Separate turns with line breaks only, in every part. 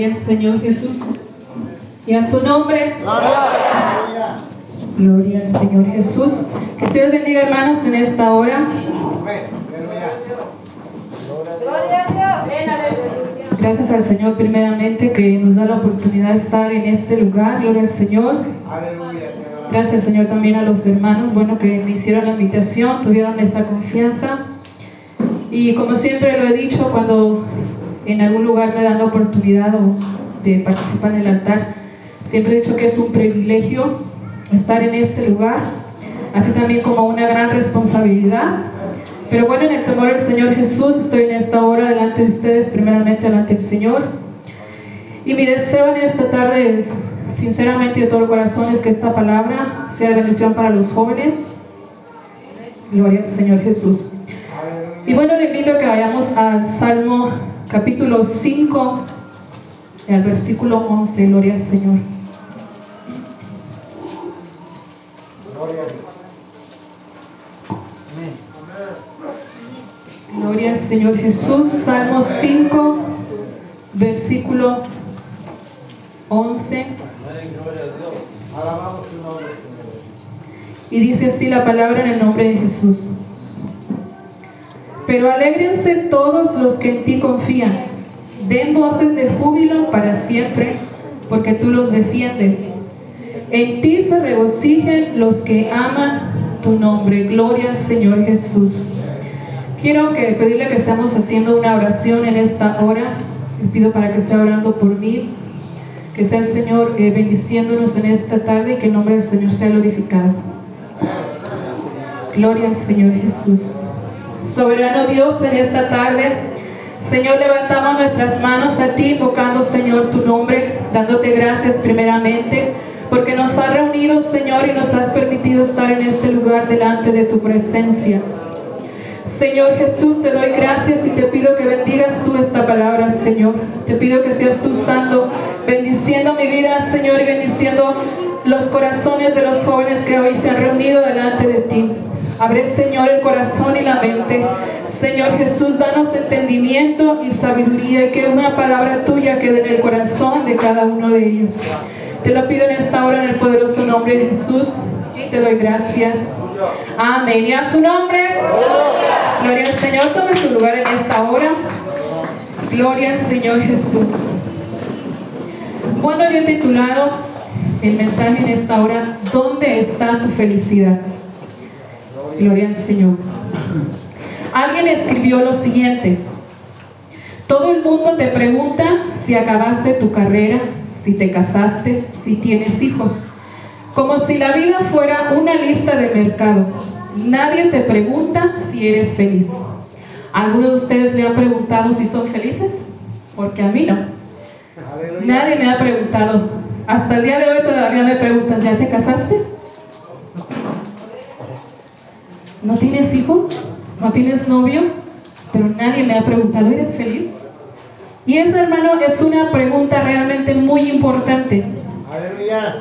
Gloria al Señor Jesús. Y a su nombre. Gloria al Señor Jesús. Que se Dios bendiga hermanos en esta hora. Gracias al Señor primeramente que nos da la oportunidad de estar en este lugar. Gloria al Señor. Gracias Señor también a los hermanos, bueno, que me hicieron la invitación, tuvieron esa confianza. Y como siempre lo he dicho, cuando en algún lugar me dan la oportunidad de participar en el altar, siempre he dicho que es un privilegio estar en este lugar, así también como una gran responsabilidad. Pero bueno, en el temor del Señor Jesús, estoy en esta hora delante de ustedes, primeramente delante del Señor. Y mi deseo en esta tarde, sinceramente de todo corazón, es que esta palabra sea de bendición para los jóvenes. Gloria al Señor Jesús. Y bueno, le invito a que vayamos al Salmo capítulo 5, al versículo 11, Gloria al Señor. Gloria al Señor Jesús. Salmo 5, versículo 11. Y dice así la palabra en el nombre de Jesús. Pero alégrense todos los que en ti confían. Den voces de júbilo para siempre, porque tú los defiendes. En ti se regocijen los que aman tu nombre. Gloria Señor Jesús. Quiero que pedirle que estemos haciendo una oración en esta hora. Le pido para que esté orando por mí. Que sea el Señor eh, bendiciéndonos en esta tarde y que el nombre del Señor sea glorificado. Gloria al Señor Jesús. Soberano Dios, en esta tarde, Señor, levantamos nuestras manos a ti, invocando, Señor, tu nombre, dándote gracias primeramente, porque nos has reunido, Señor, y nos has permitido estar en este lugar delante de tu presencia. Señor Jesús, te doy gracias y te pido que bendigas tú esta palabra, Señor. Te pido que seas tú santo, bendiciendo mi vida, Señor, y bendiciendo los corazones de los jóvenes que hoy se han reunido delante de ti. Abre, Señor, el corazón y la mente. Señor Jesús, danos entendimiento y sabiduría que una palabra tuya quede en el corazón de cada uno de ellos. Te lo pido en esta hora en el poderoso nombre de Jesús y te doy gracias. Amén. Y a su nombre. Gloria al Señor. Tome su lugar en esta hora. Gloria al Señor Jesús. Bueno, yo he titulado el mensaje en esta hora, ¿dónde está tu felicidad? Gloria al Señor. Alguien escribió lo siguiente. Todo el mundo te pregunta si acabaste tu carrera, si te casaste, si tienes hijos. Como si la vida fuera una lista de mercado. Nadie te pregunta si eres feliz. ¿Alguno de ustedes le ha preguntado si son felices? Porque a mí no. Nadie me ha preguntado. Hasta el día de hoy todavía me preguntan, ¿ya te casaste? ¿No tienes hijos? ¿No tienes novio? Pero nadie me ha preguntado, ¿eres feliz? Y esa, hermano, es una pregunta realmente muy importante.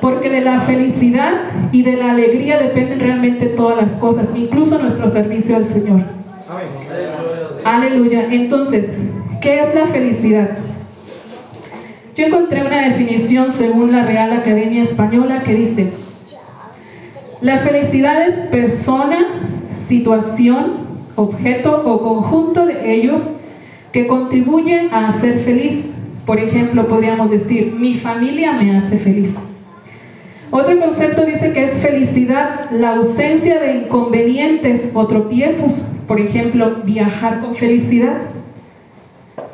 Porque de la felicidad y de la alegría dependen realmente todas las cosas, incluso nuestro servicio al Señor. Aleluya. Entonces, ¿qué es la felicidad? Yo encontré una definición según la Real Academia Española que dice, la felicidad es persona, situación, objeto o conjunto de ellos que contribuyen a hacer feliz. Por ejemplo, podríamos decir, mi familia me hace feliz. Otro concepto dice que es felicidad la ausencia de inconvenientes o tropiezos. Por ejemplo, viajar con felicidad.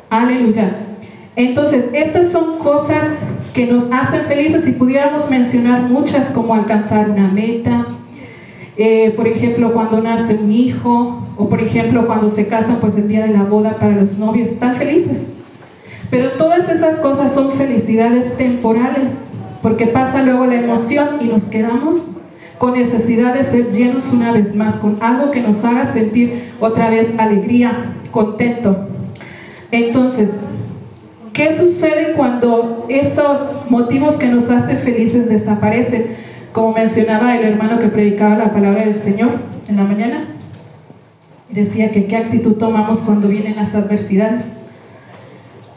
Aleluya. Entonces, estas son cosas que nos hacen felices y pudiéramos mencionar muchas como alcanzar una meta, eh, por ejemplo, cuando nace un hijo, o por ejemplo, cuando se casan, pues el día de la boda para los novios, están felices. Pero todas esas cosas son felicidades temporales, porque pasa luego la emoción y nos quedamos con necesidad de ser llenos una vez más, con algo que nos haga sentir otra vez alegría, contento. Entonces, ¿qué sucede cuando esos motivos que nos hacen felices desaparecen? Como mencionaba el hermano que predicaba la palabra del Señor en la mañana, decía que qué actitud tomamos cuando vienen las adversidades.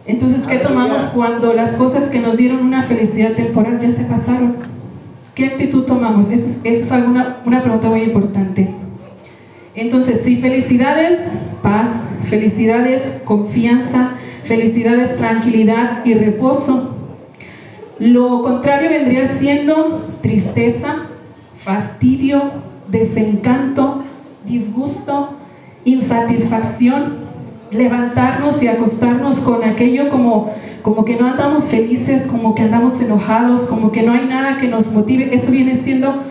Entonces, ¿qué tomamos cuando las cosas que nos dieron una felicidad temporal ya se pasaron? ¿Qué actitud tomamos? Esa es, esa es alguna, una pregunta muy importante. Entonces, sí, felicidades, paz, felicidades, confianza, felicidades, tranquilidad y reposo. Lo contrario vendría siendo tristeza, fastidio, desencanto, disgusto, insatisfacción, levantarnos y acostarnos con aquello como, como que no andamos felices, como que andamos enojados, como que no hay nada que nos motive. Eso viene siendo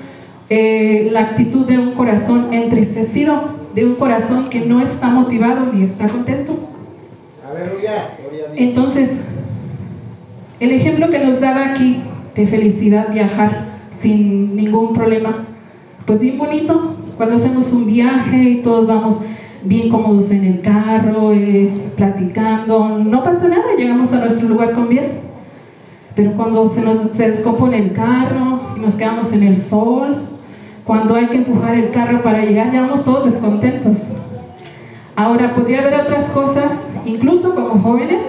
eh, la actitud de un corazón entristecido, de un corazón que no está motivado ni está contento. Entonces, el ejemplo que nos daba aquí de felicidad, viajar sin ningún problema, pues bien bonito, cuando hacemos un viaje y todos vamos bien cómodos en el carro, eh, platicando, no pasa nada, llegamos a nuestro lugar con bien. Pero cuando se nos se descompone el carro y nos quedamos en el sol, cuando hay que empujar el carro para llegar, llegamos todos descontentos. Ahora, podría haber otras cosas, incluso como jóvenes,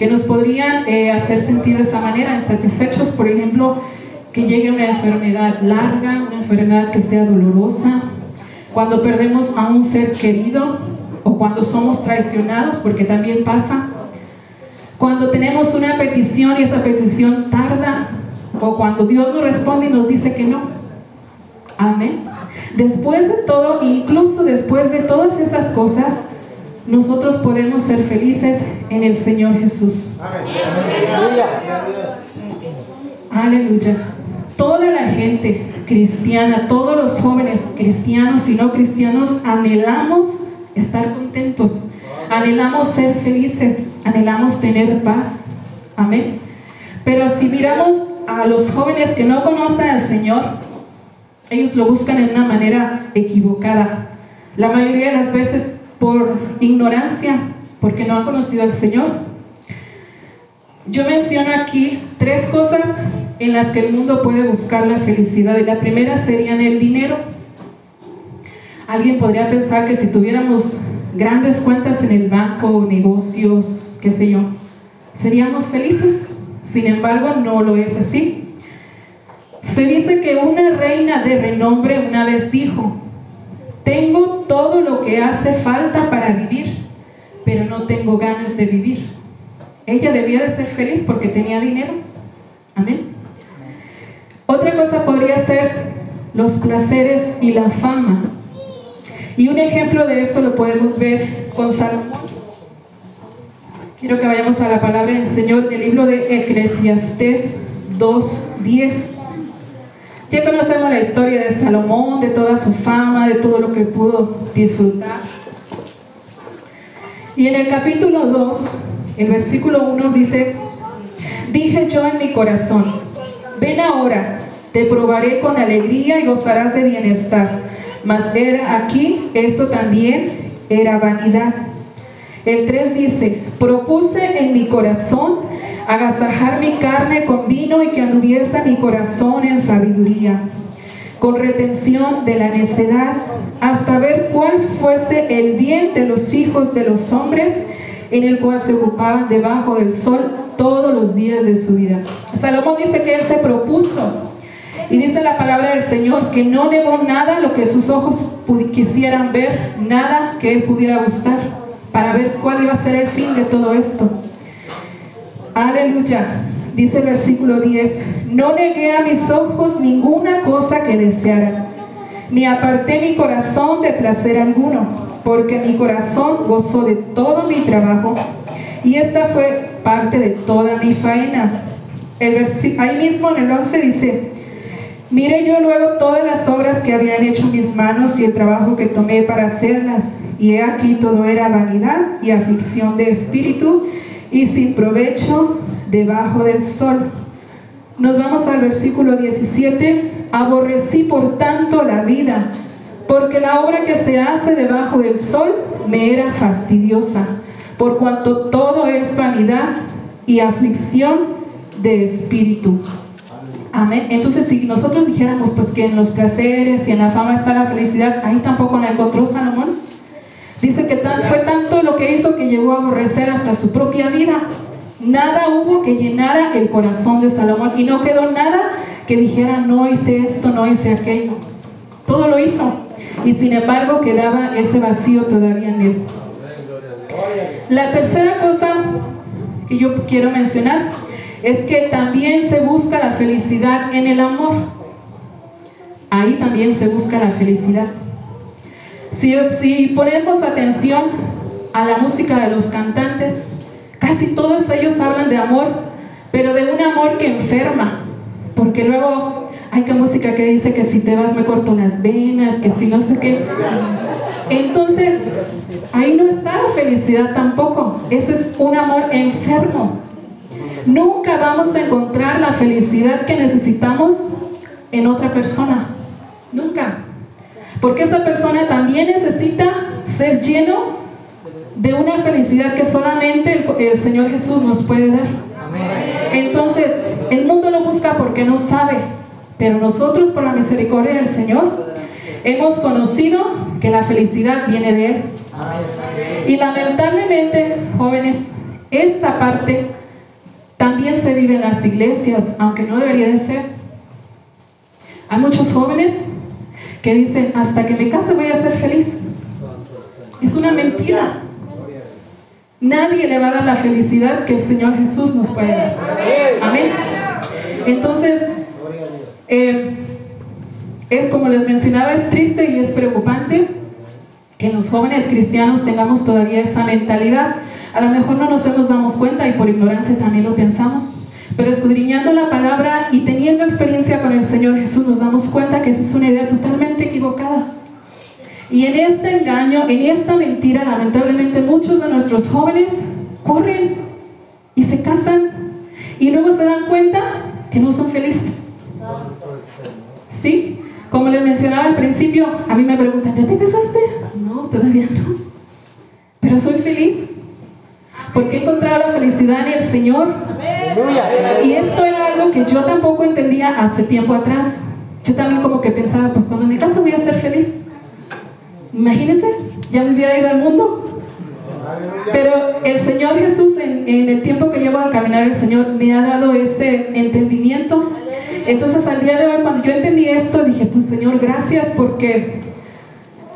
que nos podrían eh, hacer sentir de esa manera, insatisfechos, por ejemplo, que llegue una enfermedad larga, una enfermedad que sea dolorosa, cuando perdemos a un ser querido o cuando somos traicionados, porque también pasa, cuando tenemos una petición y esa petición tarda, o cuando Dios nos responde y nos dice que no. Amén. Después de todo, incluso después de todas esas cosas, nosotros podemos ser felices en el Señor Jesús. Aleluya. Aleluya. Toda la gente cristiana, todos los jóvenes cristianos y no cristianos anhelamos estar contentos, anhelamos ser felices, anhelamos tener paz. Amén. Pero si miramos a los jóvenes que no conocen al Señor, ellos lo buscan en una manera equivocada. La mayoría de las veces por ignorancia, porque no han conocido al Señor. Yo menciono aquí tres cosas en las que el mundo puede buscar la felicidad. Y la primera sería en el dinero. Alguien podría pensar que si tuviéramos grandes cuentas en el banco, negocios, qué sé yo, seríamos felices. Sin embargo, no lo es así. Se dice que una reina de renombre una vez dijo, tengo todo lo que hace falta para vivir, pero no tengo ganas de vivir. Ella debía de ser feliz porque tenía dinero. Amén. Otra cosa podría ser los placeres y la fama. Y un ejemplo de esto lo podemos ver con Salomón. Quiero que vayamos a la palabra del Señor, el libro de Eclesiastés 2.10. Ya conocemos la historia de Salomón, de toda su fama, de todo lo que pudo disfrutar. Y en el capítulo 2, el versículo 1 dice, dije yo en mi corazón, Ven ahora, te probaré con alegría y gozarás de bienestar. Mas era aquí, esto también era vanidad. El 3 dice, propuse en mi corazón agasajar mi carne con vino y que anduviese mi corazón en sabiduría, con retención de la necedad, hasta ver cuál fuese el bien de los hijos de los hombres en el cual se ocupaban debajo del sol todos los días de su vida. Salomón dice que él se propuso y dice la palabra del Señor que no negó nada lo que sus ojos quisieran ver, nada que él pudiera gustar, para ver cuál iba a ser el fin de todo esto. Aleluya. Dice el versículo 10, no negué a mis ojos ninguna cosa que deseara, ni aparté mi corazón de placer alguno porque mi corazón gozó de todo mi trabajo y esta fue parte de toda mi faena. El ahí mismo en el 11 dice, mire yo luego todas las obras que habían hecho mis manos y el trabajo que tomé para hacerlas, y he aquí todo era vanidad y aflicción de espíritu y sin provecho debajo del sol. Nos vamos al versículo 17, aborrecí por tanto la vida porque la obra que se hace debajo del sol me era fastidiosa, por cuanto todo es vanidad y aflicción de espíritu. Amén. Entonces, si nosotros dijéramos pues que en los placeres y en la fama está la felicidad, ahí tampoco la encontró Salomón. Dice que fue tanto lo que hizo que llegó a aborrecer hasta su propia vida. Nada hubo que llenara el corazón de Salomón y no quedó nada que dijera no hice esto, no hice aquello. Todo lo hizo y sin embargo quedaba ese vacío todavía en él. La tercera cosa que yo quiero mencionar es que también se busca la felicidad en el amor. Ahí también se busca la felicidad. Si, si ponemos atención a la música de los cantantes, casi todos ellos hablan de amor, pero de un amor que enferma, porque luego hay que música que dice que si te vas me corto las venas, que si no sé qué. Entonces, ahí no está la felicidad tampoco. Ese es un amor enfermo. Nunca vamos a encontrar la felicidad que necesitamos en otra persona. Nunca. Porque esa persona también necesita ser lleno de una felicidad que solamente el, Señor Jesús nos puede dar. Entonces, el mundo lo busca porque no sabe, pero nosotros por la misericordia del Señor hemos conocido que la felicidad viene de Él. Y lamentablemente, jóvenes, esta parte también se vive en las iglesias, aunque no debería de ser. Hay muchos jóvenes que dicen, hasta que me case voy a ser feliz. Es una mentira. Nadie le va a dar la felicidad que el Señor Jesús nos puede dar. Amén. Entonces, eh, es como les mencionaba, es triste y es preocupante que los jóvenes cristianos tengamos todavía esa mentalidad a lo mejor no nos hemos dado cuenta y por ignorancia también lo pensamos. Pero escudriñando la palabra y teniendo experiencia con el Señor Jesús nos damos cuenta que esa es una idea totalmente equivocada. Y en este engaño, en esta mentira, lamentablemente muchos de nuestros jóvenes corren y se casan y luego se dan cuenta que no son felices. ¿Sí? Como les mencionaba al principio, a mí me preguntan, ¿ya te casaste? No, todavía no. Pero soy feliz porque he encontrado la felicidad en el Señor. Y esto era algo que yo tampoco entendía hace tiempo atrás. Yo también como que pensaba, pues cuando me case voy a ser feliz. Imagínense, ya me hubiera ido al mundo. Pero el Señor Jesús, en, el tiempo que llevo al caminar el Señor, me ha dado ese entendimiento. Entonces al día de hoy, cuando yo entendí esto, dije, pues Señor, gracias porque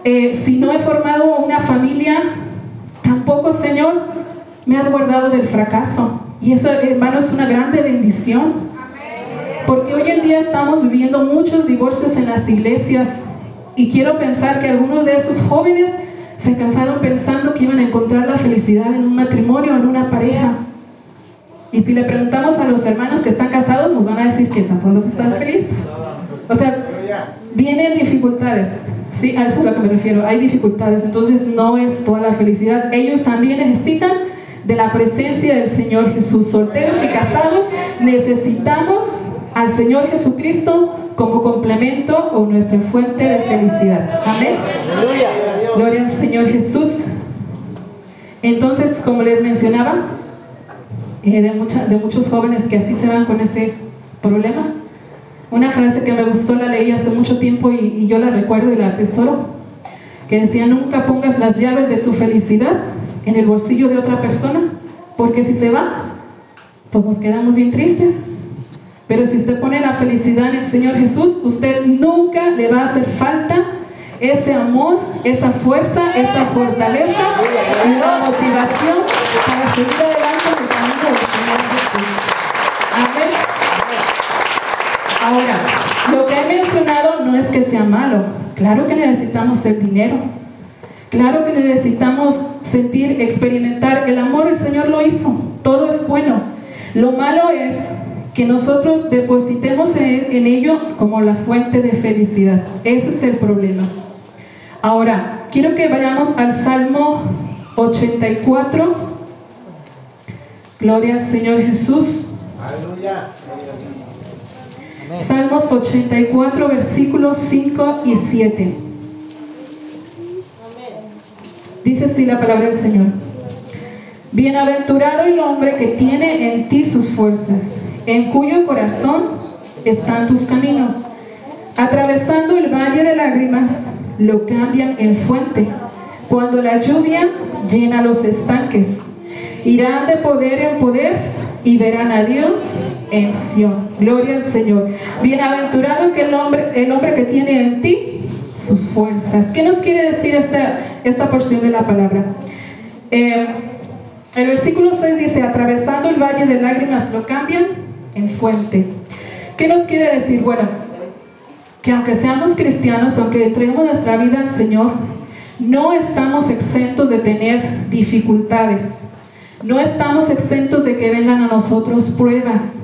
eh, si no he formado una familia, tampoco, Señor, me has guardado del fracaso. Y eso, hermano, es una grande bendición. Porque hoy en día estamos viviendo muchos divorcios en las iglesias. Y quiero pensar que algunos de esos jóvenes se cansaron pensando que iban a encontrar la felicidad en un matrimonio, en una pareja. Y si le preguntamos a los hermanos que están casados, nos van a decir que tampoco están felices. O sea, vienen dificultades. Sí, a eso es a lo que me refiero. Hay dificultades. Entonces no es toda la felicidad. Ellos también necesitan de la presencia del Señor Jesús. Solteros y casados necesitamos al Señor Jesucristo como complemento o nuestra fuente de felicidad. Amén. Gloria al Señor Jesús. Entonces, como les mencionaba, eh, de, de muchos jóvenes que así se van con ese problema, una frase que me gustó, la leí hace mucho tiempo y, y yo la recuerdo y la atesoro, que decía, nunca pongas las llaves de tu felicidad en el bolsillo de otra persona, porque si se va, pues nos quedamos bien tristes. Pero si usted pone la felicidad en el Señor Jesús, usted nunca le va a hacer falta ese amor, esa fuerza, esa fortaleza y la motivación para seguir adelante en el camino del Señor Jesús. Amén. Ahora, lo que he mencionado no es que sea malo. Claro que necesitamos el dinero. Claro que necesitamos sentir, experimentar. El amor el Señor lo hizo. Todo es bueno. Lo malo es que nosotros depositemos en, ello como la fuente de felicidad. Ese es el problema. Ahora, quiero que vayamos al Salmo 84. Gloria al Señor Jesús. Aleluya. Salmos 84, versículos 5 y 7. Dice así la palabra del Señor. Bienaventurado el hombre que tiene en ti sus fuerzas, en cuyo corazón están tus caminos. Atravesando el valle de lágrimas, lo cambian en fuente. cuando la lluvia llena los estanques. Irán de poder en poder y verán a Dios en Sion. Gloria al Señor. Bienaventurado que el hombre, el hombre que tiene en ti sus fuerzas. ¿Qué nos quiere decir esta, esta porción de la palabra? Eh, el versículo 6 dice, atravesando el valle de lágrimas lo cambian en fuente. ¿Qué nos quiere decir? Bueno, que aunque seamos cristianos, aunque entreguemos nuestra vida al Señor, no estamos exentos de tener dificultades. No estamos exentos de que vengan a nosotros pruebas,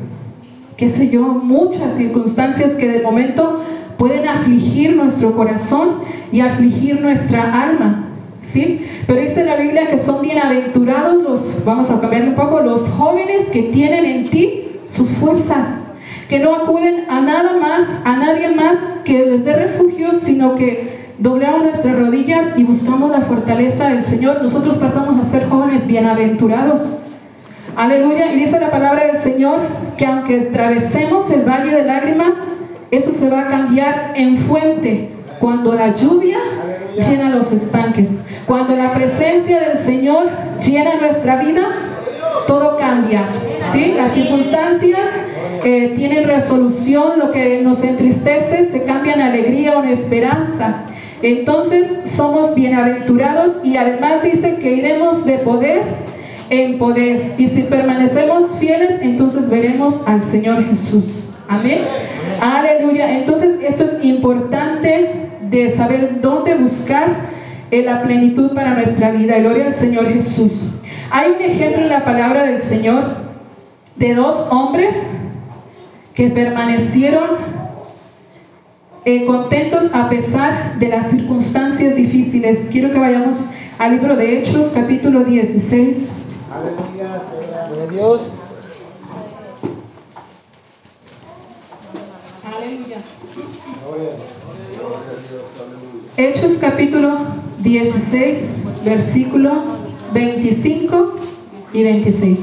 qué sé yo, muchas circunstancias que de momento pueden afligir nuestro corazón y afligir nuestra alma. ¿Sí? Pero dice la Biblia que son bienaventurados los, vamos a cambiar un poco, los jóvenes que tienen en ti sus fuerzas, que no acuden a nada más, a nadie más que les dé refugio, sino que doblamos nuestras rodillas y buscamos la fortaleza del Señor, nosotros pasamos a ser jóvenes bienaventurados. Aleluya. Y dice la palabra del Señor que aunque atravesemos el valle de lágrimas, eso se va a cambiar en fuente cuando la lluvia llena los estanques. Cuando la presencia del Señor llena nuestra vida, todo cambia. ¿sí? Las circunstancias eh, tienen resolución, lo que nos entristece se cambia en alegría o en esperanza. Entonces somos bienaventurados y además dice que iremos de poder en poder. Y si permanecemos fieles, entonces veremos al Señor Jesús. Amén. Aleluya. Entonces esto es importante de saber dónde buscar la plenitud para nuestra vida. Gloria al Señor Jesús. Hay un ejemplo en la palabra del Señor de dos hombres que permanecieron eh, contentos a pesar de las circunstancias difíciles. Quiero que vayamos al libro de Hechos, capítulo 16. Aleluya, de Dios. Aleluya. Hechos capítulo 16, versículo 25 y 26.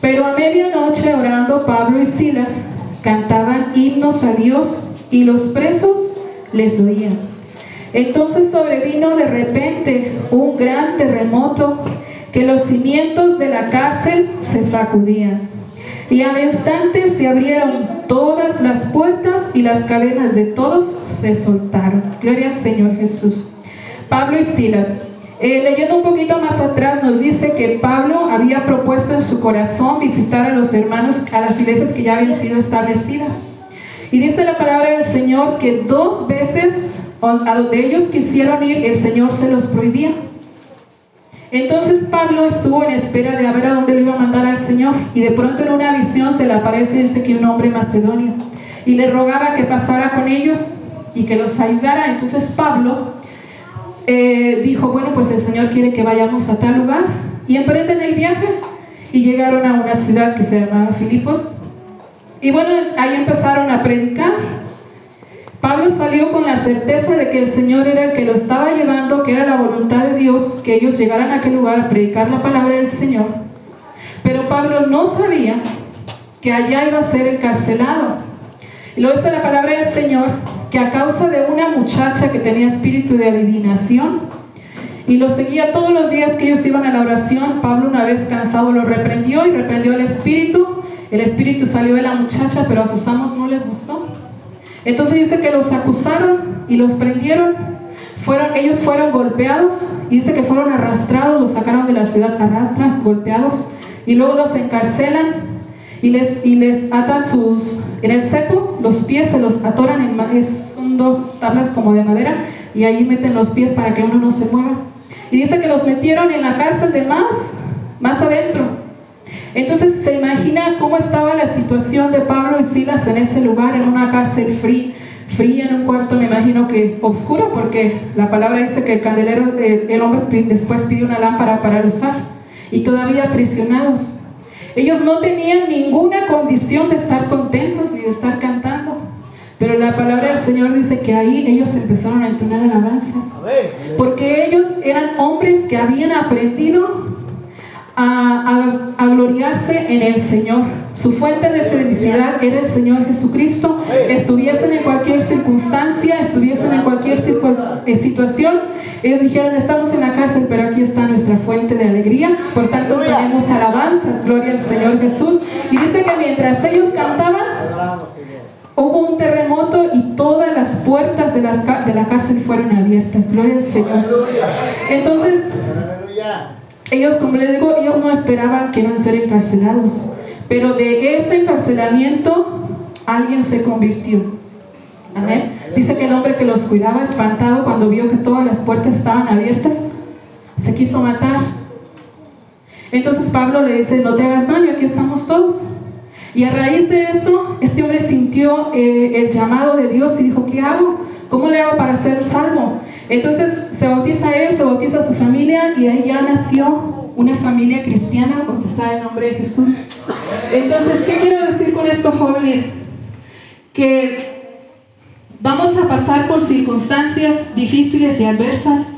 Pero a medianoche orando Pablo y Silas cantaban himnos a Dios y los presos les oían. Entonces sobrevino de repente un gran terremoto que los cimientos de la cárcel se sacudían. Y al instante se abrieron todas las puertas y las cadenas de todos se soltaron. Gloria al Señor Jesús. Pablo y Silas eh, leyendo un poquito más atrás nos dice que Pablo había propuesto en su corazón visitar a los hermanos, a las iglesias que ya habían sido establecidas. Y dice la palabra del Señor que dos veces a donde ellos quisieron ir, el Señor se los prohibía. Entonces Pablo estuvo en espera de a ver a dónde le iba a mandar al Señor. Y de pronto en una visión se le aparece, dice que un hombre macedonio. Y le rogaba que pasara con ellos y que los ayudara. Entonces Pablo eh, dijo, bueno, pues el Señor quiere que vayamos a tal lugar. Y emprenden el viaje y llegaron a una ciudad que se llamaba Filipos. Y bueno, ahí empezaron a predicar. Pablo salió con la certeza de que el Señor era el que lo estaba llevando, que era la voluntad de Dios, que ellos llegaran a aquel lugar a predicar la palabra del Señor. Pero Pablo no sabía que allá iba a ser encarcelado. Y luego está la palabra del Señor que a causa de una muchacha que tenía espíritu de adivinación y lo seguía todos los días que ellos iban a la oración, Pablo una vez cansado lo reprendió y reprendió al espíritu. El espíritu salió de la muchacha, pero a sus amos no les gustó. Entonces dice que los acusaron y los prendieron. Fueron, ellos fueron golpeados y dice que fueron arrastrados, los sacaron de la ciudad arrastras, golpeados y luego los encarcelan y les, y les atan sus, en el cepo, los pies se los atoran, en, son dos tablas como de madera, y ahí meten los pies para que uno no se mueva. Y dice que los metieron en la cárcel de más, más adentro. Entonces se imagina cómo estaba la situación de Pablo y Silas en ese lugar, en una cárcel fría, fría en un cuarto, me imagino que oscuro, porque la palabra dice que el candelero, el, el hombre después pide una lámpara para usar, y todavía aprisionados. Ellos no tenían ninguna condición de estar contentos ni de estar cantando. Pero la palabra del Señor dice que ahí ellos empezaron a entonar alabanzas. Porque ellos eran hombres que habían aprendido a, a, gloriarse en el Señor. Su fuente de felicidad era el Señor Jesucristo. Estuviesen en cualquier circunstancia, estuviesen en cualquier eh, situación, ellos dijeron, estamos en la cárcel, pero aquí está nuestra fuente de alegría. Por tanto, tenemos alabanzas, gloria al Señor Jesús. Y dice que mientras ellos cantaban, hubo un terremoto y todas las puertas de, las, de la cárcel fueron abiertas. Gloria al Señor. Entonces, ellos, como les digo, ellos no esperaban que iban a ser encarcelados, pero de ese encarcelamiento alguien se convirtió. Dice que el hombre que los cuidaba, espantado cuando vio que todas las puertas estaban abiertas, se quiso matar. Entonces Pablo le dice, no te hagas daño, aquí estamos todos. Y a raíz de eso, este hombre sintió eh, el llamado de Dios y dijo, ¿qué hago? ¿Cómo le hago para ser salvo? Entonces se bautiza él, se bautiza su familia y ahí ya nació una familia cristiana bautizada en nombre de Jesús. Entonces, ¿qué quiero decir con estos jóvenes? Que vamos a pasar por circunstancias difíciles y adversas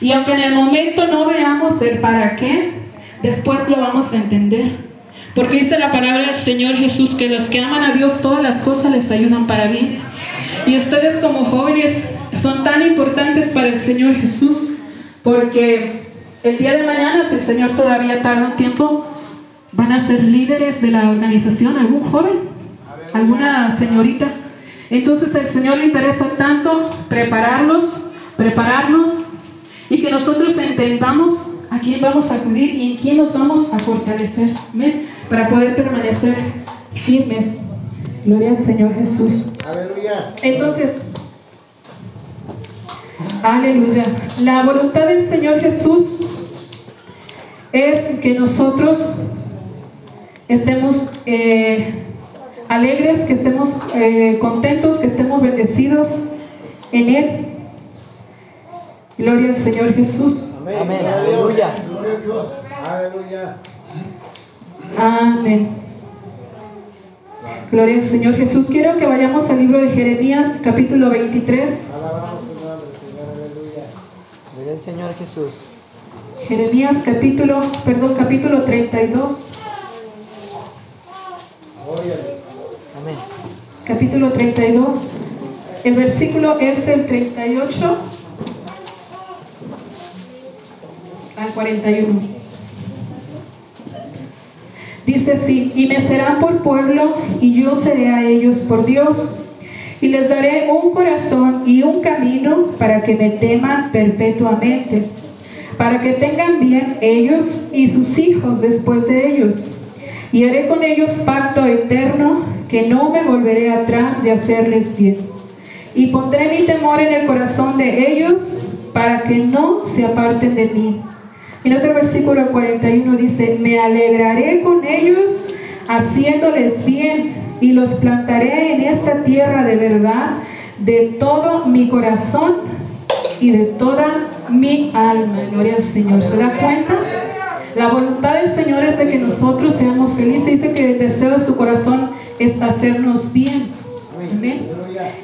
y aunque en el momento no veamos el para qué, después lo vamos a entender. Porque dice la palabra del Señor Jesús que los que aman a Dios todas las cosas les ayudan para bien. Y ustedes como jóvenes son tan importantes para el Señor Jesús porque el día de mañana, si el Señor todavía tarda un tiempo, van a ser líderes de la organización, algún joven, alguna señorita. Entonces el Señor le interesa tanto prepararlos, prepararnos y que nosotros entendamos a quién vamos a acudir y en quién nos vamos a fortalecer para poder permanecer firmes. Gloria al Señor Jesús. Aleluya. Entonces, aleluya. La voluntad del Señor Jesús es que nosotros estemos eh, alegres, que estemos eh, contentos, que estemos bendecidos en Él. Gloria al Señor Jesús. Amén. Aleluya. Aleluya. Amén. Gloria al Señor Jesús. Quiero que vayamos al libro de Jeremías, capítulo 23.
Gloria al Señor Jesús.
Jeremías, capítulo, perdón, capítulo 32. Amén. Capítulo 32. El versículo es el 38 al 41. Dice así, y me serán por pueblo y yo seré a ellos por Dios. Y les daré un corazón y un camino para que me teman perpetuamente, para que tengan bien ellos y sus hijos después de ellos. Y haré con ellos pacto eterno, que no me volveré atrás de hacerles bien. Y pondré mi temor en el corazón de ellos, para que no se aparten de mí en otro versículo 41 dice, me alegraré con ellos haciéndoles bien y los plantaré en esta tierra de verdad de todo mi corazón y de toda mi alma. Gloria al Señor. ¿Se da cuenta? La voluntad del Señor es de que nosotros seamos felices. Dice que el deseo de su corazón es hacernos bien. Amén.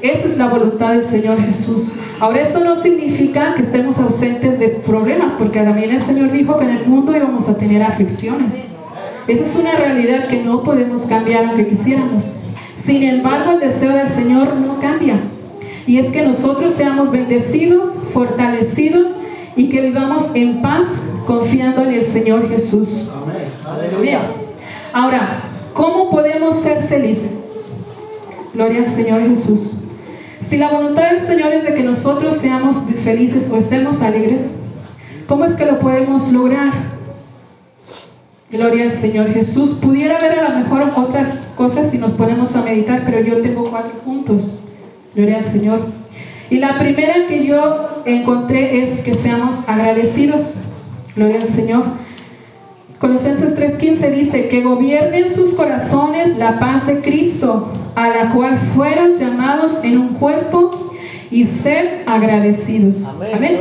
Esa es la voluntad del Señor Jesús. Ahora, eso no significa que estemos ausentes de problemas, porque también el Señor dijo que en el mundo íbamos a tener aflicciones. Esa es una realidad que no podemos cambiar aunque quisiéramos. Sin embargo, el deseo del Señor no cambia. Y es que nosotros seamos bendecidos, fortalecidos y que vivamos en paz confiando en el Señor Jesús. Amén. Ahora, ¿cómo podemos ser felices? Gloria al Señor Jesús. Si la voluntad del Señor es de que nosotros seamos felices o estemos alegres, ¿cómo es que lo podemos lograr? Gloria al Señor Jesús. Pudiera haber a lo mejor otras cosas si nos ponemos a meditar, pero yo tengo cuatro puntos. Gloria al Señor. Y la primera que yo encontré es que seamos agradecidos. Gloria al Señor. Colosenses 3:15 dice que gobiernen sus corazones la paz de Cristo, a la cual fueron llamados en un cuerpo y ser agradecidos. Amén.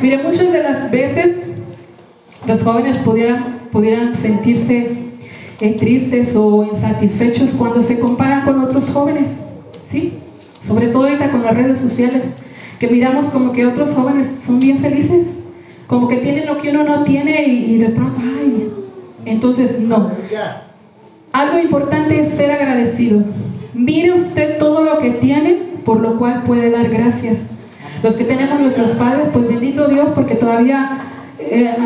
Mire, muchas de las veces los jóvenes pudieran, pudieran sentirse eh, tristes o insatisfechos cuando se comparan con otros jóvenes, ¿sí? Sobre todo ahorita con las redes sociales, que miramos como que otros jóvenes son bien felices como que tienen lo que uno no tiene y, y de pronto, ay, entonces no. Algo importante es ser agradecido. Mire usted todo lo que tiene, por lo cual puede dar gracias. Los que tenemos nuestros padres, pues bendito Dios, porque todavía eh,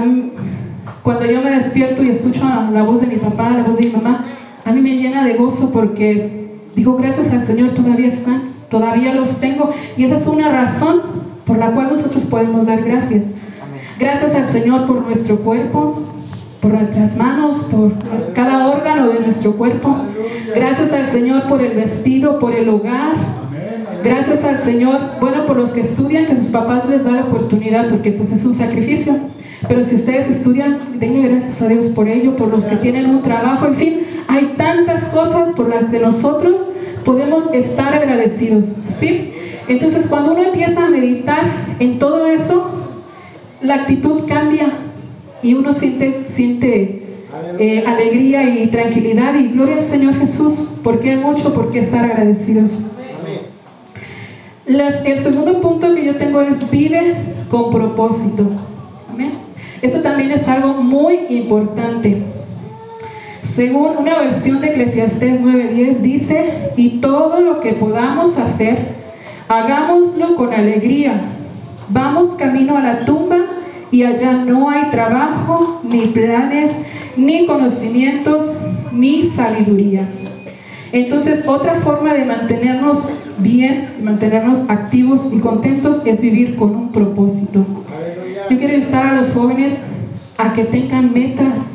cuando yo me despierto y escucho la voz de mi papá, la voz de mi mamá, a mí me llena de gozo porque digo, gracias al Señor todavía están, todavía los tengo. Y esa es una razón por la cual nosotros podemos dar gracias. Gracias al Señor por nuestro cuerpo, por nuestras manos, por cada órgano de nuestro cuerpo. Gracias al Señor por el vestido, por el hogar. Gracias al Señor, bueno, por los que estudian, que sus papás les dan la oportunidad, porque pues es un sacrificio. Pero si ustedes estudian, denle gracias a Dios por ello, por los que tienen un trabajo, en fin, hay tantas cosas por las que nosotros podemos estar agradecidos, ¿sí? Entonces, cuando uno empieza a meditar en todo eso, la actitud cambia y uno siente, siente eh, alegría y tranquilidad y gloria al Señor Jesús, porque hay mucho por qué estar agradecidos. El segundo punto que yo tengo es vive con propósito. Eso también es algo muy importante. Según una versión de Eclesiastés 9:10 dice, y todo lo que podamos hacer, hagámoslo con alegría. Vamos camino a la tumba y allá no hay trabajo, ni planes, ni conocimientos, ni sabiduría. Entonces, otra forma de mantenernos bien, mantenernos activos y contentos es vivir con un propósito. Yo quiero instar a los jóvenes a que tengan metas,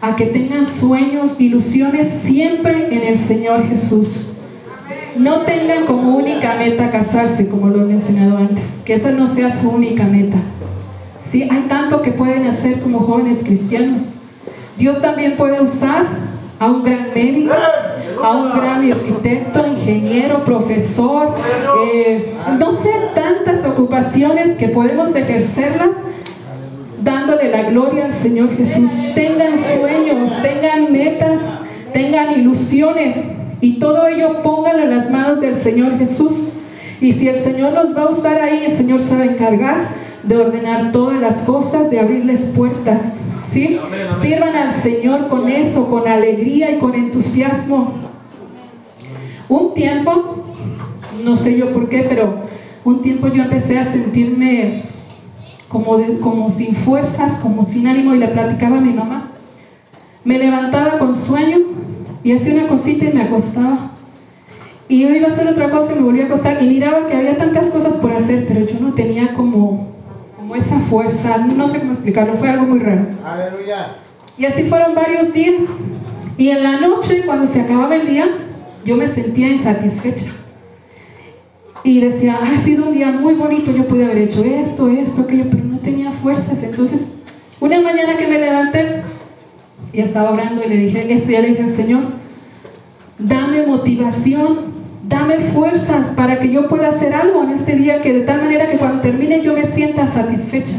a que tengan sueños, ilusiones siempre en el Señor Jesús. No tengan como única meta casarse, como lo he mencionado antes, que esa no sea su única meta. Sí, hay tanto que pueden hacer como jóvenes cristianos. Dios también puede usar a un gran médico, a un gran arquitecto, ingeniero, profesor, eh, no sé, tantas ocupaciones que podemos ejercerlas dándole la gloria al Señor Jesús. Tengan sueños, tengan metas, tengan ilusiones y todo ello pónganlo en las manos del Señor Jesús. Y si el Señor los va a usar ahí, el Señor se va a encargar de ordenar todas las cosas, de abrirles puertas. ¿sí? Sirvan al Señor con eso, con alegría y con entusiasmo. Un tiempo, no sé yo por qué, pero un tiempo yo empecé a sentirme como, de- como sin fuerzas, como sin ánimo y le platicaba a mi mamá. Me levantaba con sueño y hacía una cosita y me acostaba. Y yo iba a hacer otra cosa y me volvía a acostar y miraba que había tantas cosas por hacer, pero yo no tenía como, como esa fuerza, no sé cómo explicarlo, fue algo muy raro.
Aleluya.
Y así fueron varios días. Y en la noche, cuando se acababa el día, yo me sentía insatisfecha. Y decía, ha sido un día muy bonito, yo pude haber hecho esto, esto, aquello, pero no tenía fuerzas. Entonces, una mañana que me levanté y estaba orando y le dije, ese día le dije al Señor, dame motivación, dame fuerzas para que yo pueda hacer algo en este día que de tal manera que cuando termine yo me sienta satisfecha.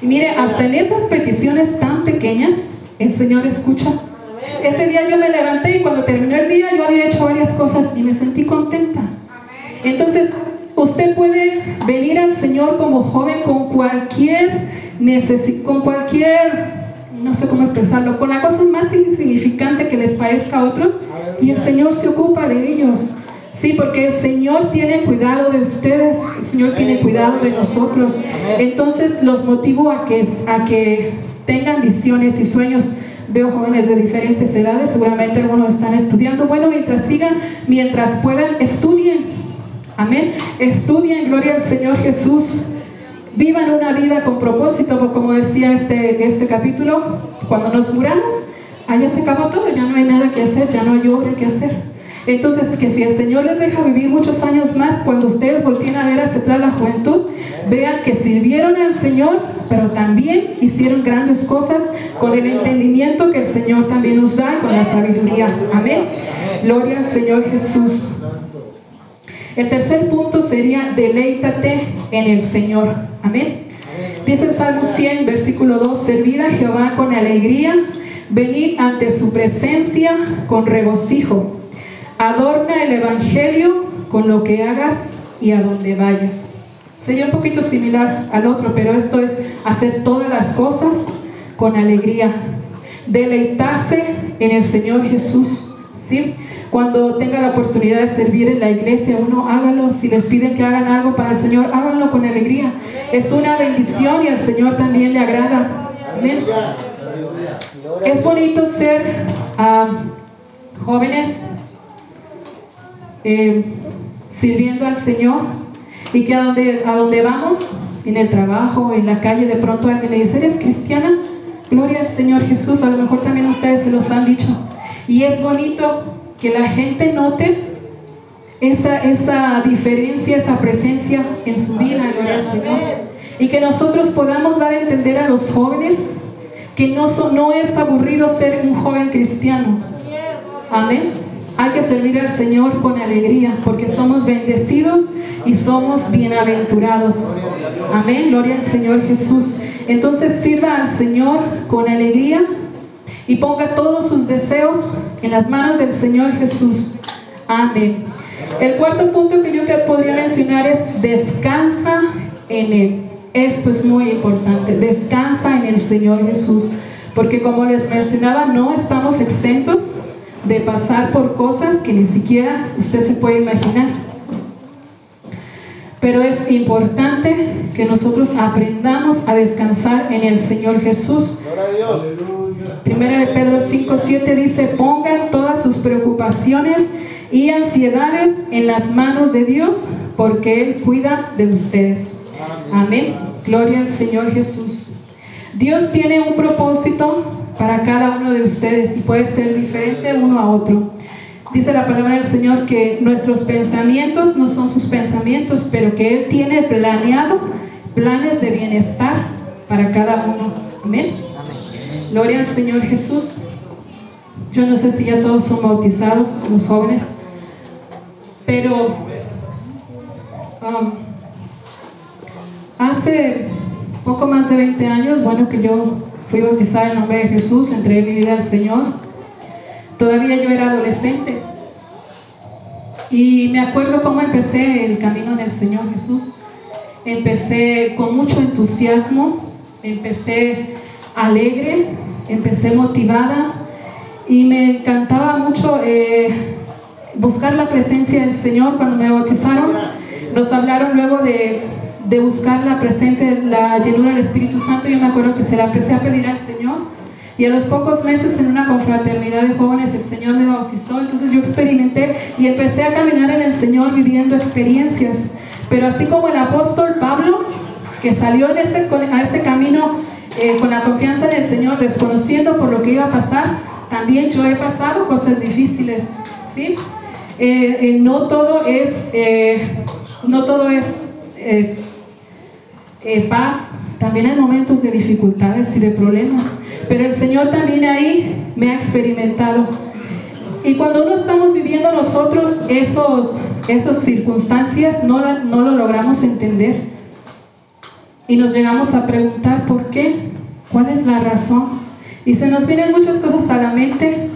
Y mire, hasta en esas peticiones tan pequeñas, el Señor escucha. Ese día yo me levanté y cuando terminó el día yo había hecho varias cosas y me sentí contenta. Entonces, usted puede venir al Señor como joven con cualquier necesi- con cualquier, no sé cómo expresarlo, con la cosa más insignificante que les parezca a otros y el Señor se ocupa de ellos. Sí, porque el Señor tiene cuidado de ustedes, el Señor tiene cuidado de nosotros. Entonces los motivo a que, a que tengan visiones y sueños. Veo jóvenes de diferentes edades, seguramente algunos están estudiando. Bueno, mientras sigan, mientras puedan, estudien. Amén. Estudien, gloria al Señor Jesús. Vivan una vida con propósito, como decía este, este capítulo, cuando nos muramos, allá se acabó todo, ya no hay nada que hacer, ya no hay obra que hacer. Entonces, que si el Señor les deja vivir muchos años más, cuando ustedes volteen a ver atrás la juventud, vean que sirvieron al Señor, pero también hicieron grandes cosas con el entendimiento que el Señor también nos da, con la sabiduría. Amén. Gloria al Señor Jesús. El tercer punto sería deleítate en el Señor. Amén. Dice el Salmo 100, versículo 2, servid a Jehová con alegría, venid ante su presencia con regocijo. Adorna el Evangelio con lo que hagas y a donde vayas. Sería un poquito similar al otro, pero esto es hacer todas las cosas con alegría. Deleitarse en el Señor Jesús. ¿sí? Cuando tenga la oportunidad de servir en la iglesia, uno hágalo. Si les piden que hagan algo para el Señor, háganlo con alegría. Es una bendición y al Señor también le agrada. Amén. Es bonito ser ah, jóvenes eh, sirviendo al Señor y que a donde, a donde vamos, en el trabajo, en la calle, de pronto alguien le dice, ¿eres cristiana? Gloria al Señor Jesús, a lo mejor también ustedes se los han dicho. Y es bonito que la gente note esa, esa diferencia, esa presencia en su vida, gloria al Señor. Y que nosotros podamos dar a entender a los jóvenes que no, no es aburrido ser un joven cristiano. Amén. Hay que servir al Señor con alegría porque somos bendecidos y somos bienaventurados. Amén. Gloria al Señor Jesús. Entonces sirva al Señor con alegría y ponga todos sus deseos en las manos del Señor Jesús. Amén. El cuarto punto que yo podría mencionar es descansa en Él. Esto es muy importante. Descansa en el Señor Jesús. Porque como les mencionaba, no estamos exentos de pasar por cosas que ni siquiera usted se puede imaginar. Pero es importante que nosotros aprendamos a descansar en el Señor Jesús. Primera de Pedro 5, 7 dice, pongan todas sus preocupaciones y ansiedades en las manos de Dios, porque Él cuida de ustedes. Amén. Gloria al Señor Jesús. Dios tiene un propósito para cada uno de ustedes y puede ser diferente uno a otro. Dice la palabra del Señor que nuestros pensamientos no son sus pensamientos, pero que Él tiene planeado planes de bienestar para cada uno. Amén. Gloria al Señor Jesús. Yo no sé si ya todos son bautizados, los jóvenes, pero um, hace poco más de 20 años, bueno, que yo fui bautizada en nombre de Jesús, le entregué mi vida al Señor. Todavía yo era adolescente. Y me acuerdo cómo empecé el camino del Señor Jesús. Empecé con mucho entusiasmo, empecé alegre, empecé motivada y me encantaba mucho eh, buscar la presencia del Señor cuando me bautizaron. Nos hablaron luego de de buscar la presencia, la llenura del Espíritu Santo, yo me acuerdo que se la empecé a pedir al Señor. Y a los pocos meses en una confraternidad de jóvenes el Señor me bautizó, entonces yo experimenté y empecé a caminar en el Señor viviendo experiencias. Pero así como el apóstol Pablo, que salió en ese, a ese camino eh, con la confianza en el Señor, desconociendo por lo que iba a pasar, también yo he pasado cosas difíciles. ¿sí? Eh, eh, no todo es, no todo es paz, también hay momentos de dificultades y de problemas, pero el Señor también ahí me ha experimentado. Y cuando no estamos viviendo nosotros esos, esas circunstancias, no, no lo logramos entender. Y nos llegamos a preguntar por qué, cuál es la razón. Y se nos vienen muchas cosas a la mente,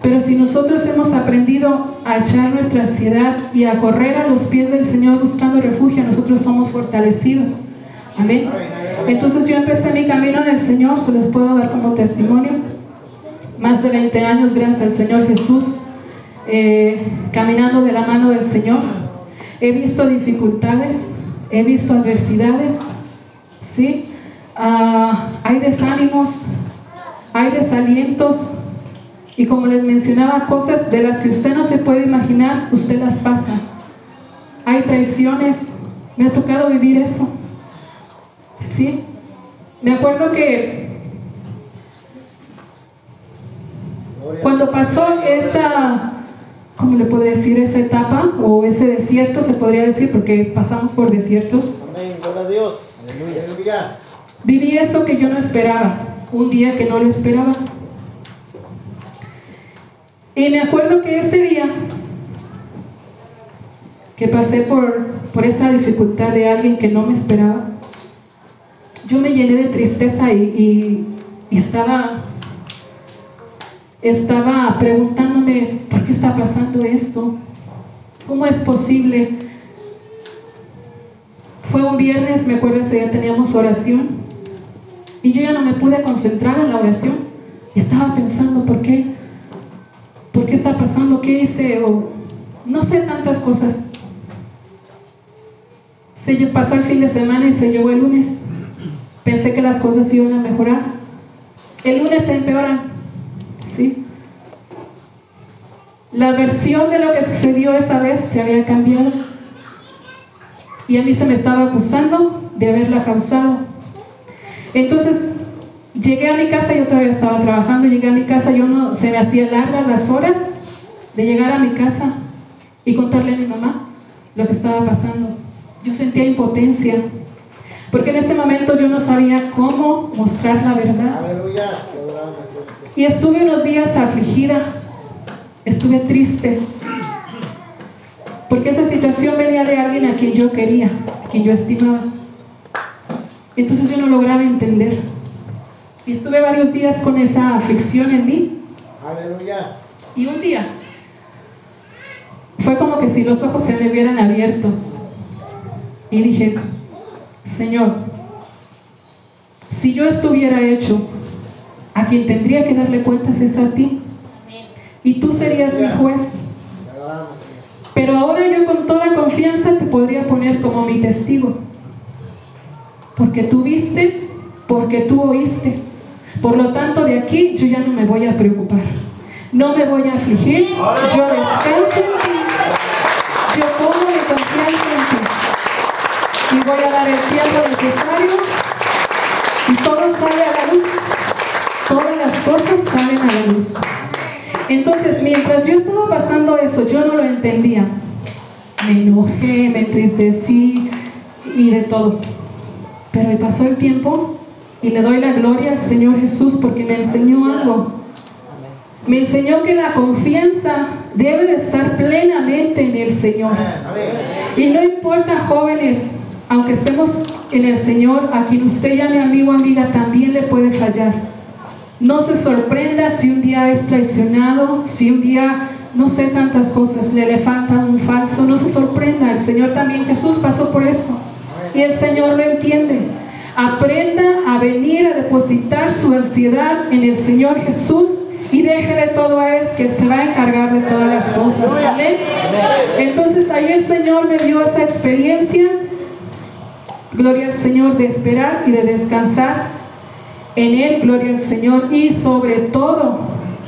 pero si nosotros hemos aprendido a echar nuestra ansiedad y a correr a los pies del Señor buscando refugio, nosotros somos fortalecidos. Amén. Entonces yo empecé mi camino en el Señor, se les puedo dar como testimonio. Más de 20 años, gracias al Señor Jesús, eh, caminando de la mano del Señor. He visto dificultades, he visto adversidades, ¿sí? Ah, hay desánimos, hay desalientos, y como les mencionaba, cosas de las que usted no se puede imaginar, usted las pasa. Hay traiciones, me ha tocado vivir eso. ¿Sí? Me acuerdo que cuando pasó esa, ¿cómo le puedo decir? Esa etapa o ese desierto, se podría decir, porque pasamos por desiertos.
Amén, gloria a Dios. Aleluya.
Viví eso que yo no esperaba, un día que no lo esperaba. Y me acuerdo que ese día que pasé por, por esa dificultad de alguien que no me esperaba, yo me llené de tristeza y, estaba, estaba preguntándome, ¿por qué está pasando esto? ¿Cómo es posible? Fue un viernes, me acuerdo ese día teníamos oración y yo ya no me pude concentrar en la oración. Estaba pensando, ¿por qué? ¿Por qué está pasando? ¿Qué hice? O no sé tantas cosas. Se pasó el fin de semana y se llevó el lunes. Pensé que las cosas iban a mejorar. El lunes se empeoran. ¿Sí? La versión de lo que sucedió esa vez se había cambiado. Y a mí se me estaba acusando de haberla causado. Entonces, llegué a mi casa, yo todavía estaba trabajando, llegué a mi casa, yo no, se me hacía largas las horas de llegar a mi casa y contarle a mi mamá lo que estaba pasando. Yo sentía impotencia, porque en este momento yo no sabía cómo mostrar la verdad. Y estuve unos días afligida, estuve triste, porque esa situación venía de alguien a quien yo quería, a quien yo estimaba. Entonces yo no lograba entender. Y estuve varios días con esa aflicción en mí.
Aleluya.
Y un día fue como que si los ojos se me hubieran abierto. Y dije, Señor, si yo estuviera hecho, a quien tendría que darle cuentas es a ti. Y tú serías mi juez. Pero ahora yo con toda confianza te podría poner como mi testigo. Porque tú viste, porque tú oíste. Por lo tanto, de aquí yo ya no me voy a preocupar. No me voy a afligir. Yo descanso en ti. Yo pongo mi confianza en ti. Y voy a dar el tiempo necesario. Y todo sale a la luz. Todas las cosas salen a la luz. Entonces, mientras yo estaba pasando eso, yo no lo entendía. Me enojé, me entristecí y de todo. Pero pasó el tiempo y le doy la gloria al Señor Jesús porque me enseñó algo. Me enseñó que la confianza debe de estar plenamente en el Señor. Y no importa, jóvenes, aunque estemos en el Señor, a quien usted llame amigo o amiga, también le puede fallar. No se sorprenda si un día es traicionado, si un día no sé tantas cosas, le, le falta un falso, no se sorprenda, el Señor también, Jesús pasó por eso y el Señor lo entiende. Aprenda a venir a depositar su ansiedad en el Señor Jesús y déjele todo a Él, que Él se va a encargar de todas las cosas. Amén. Entonces ahí el Señor me dio esa experiencia, gloria al Señor, de esperar y de descansar en Él, gloria al Señor, y sobre todo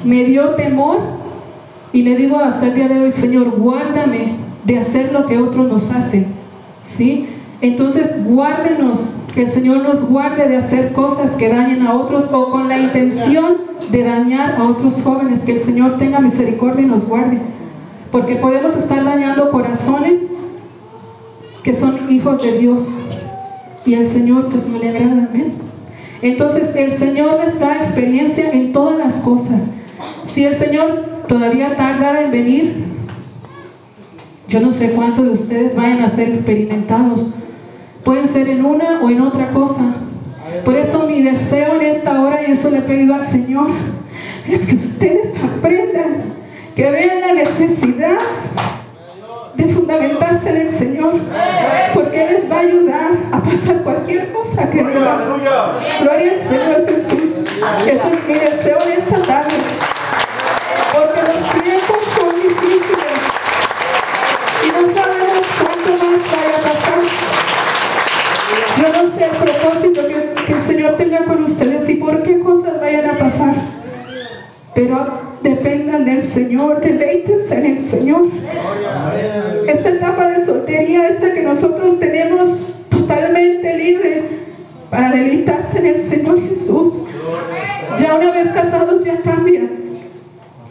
me dio temor y le digo hasta el día de hoy, Señor, guárdame de hacer lo que otros nos hacen, ¿sí? Entonces, guárdenos, que el Señor nos guarde de hacer cosas que dañen a otros o con la intención de dañar a otros jóvenes, que el Señor tenga misericordia y nos guarde, porque podemos estar dañando corazones que son hijos de Dios y el Señor pues no le agrada, amén. Entonces el Señor les da experiencia en todas las cosas. Si el Señor todavía tardara en venir, yo no sé cuántos de ustedes vayan a ser experimentados. Pueden ser en una o en otra cosa. Por eso mi deseo en esta hora, y eso le he pedido al Señor, es que ustedes aprendan, que vean la necesidad de fundamentarse en el Señor, porque Él les va a ayudar a pasar cualquier cosa que venga. Gloria al Señor Jesús. Ese es mi deseo en esta tarde, porque los tiempos son difíciles y no sabemos cuánto más vaya a pasar. Yo no sé el propósito que, que el Señor tenga con ustedes y por qué cosas vayan a pasar, pero dependan del Señor, deleítense en el Señor. Esta etapa de soltería, esta que nosotros tenemos totalmente libre para deleitarse en el Señor Jesús. Ya una vez casados ya cambia.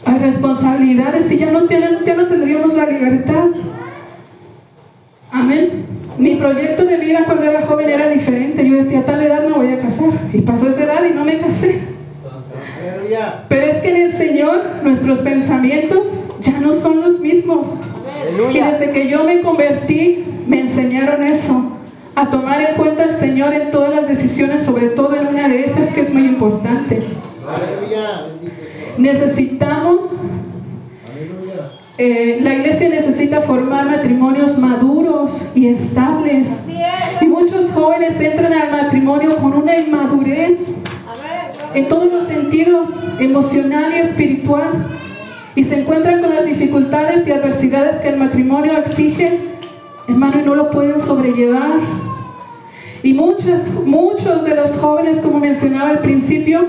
Hay responsabilidades y ya no, tienen, ya no tendríamos la libertad. Amén. Mi proyecto de vida cuando era joven era diferente. Yo decía, a tal edad me voy a casar. Y pasó esa edad y no me casé. Pero es que en el Señor nuestros pensamientos ya no son los mismos. Y desde que yo me convertí, me enseñaron eso, a tomar en cuenta al Señor en todas las decisiones, sobre todo en una de esas que es muy importante. Necesitamos, eh, la iglesia necesita formar matrimonios maduros y estables. Y jóvenes entran al matrimonio con una inmadurez en todos los sentidos, emocional y espiritual, y se encuentran con las dificultades y adversidades que el matrimonio exige, hermano, y no lo pueden sobrellevar. Y muchos, muchos de los jóvenes, como mencionaba al principio,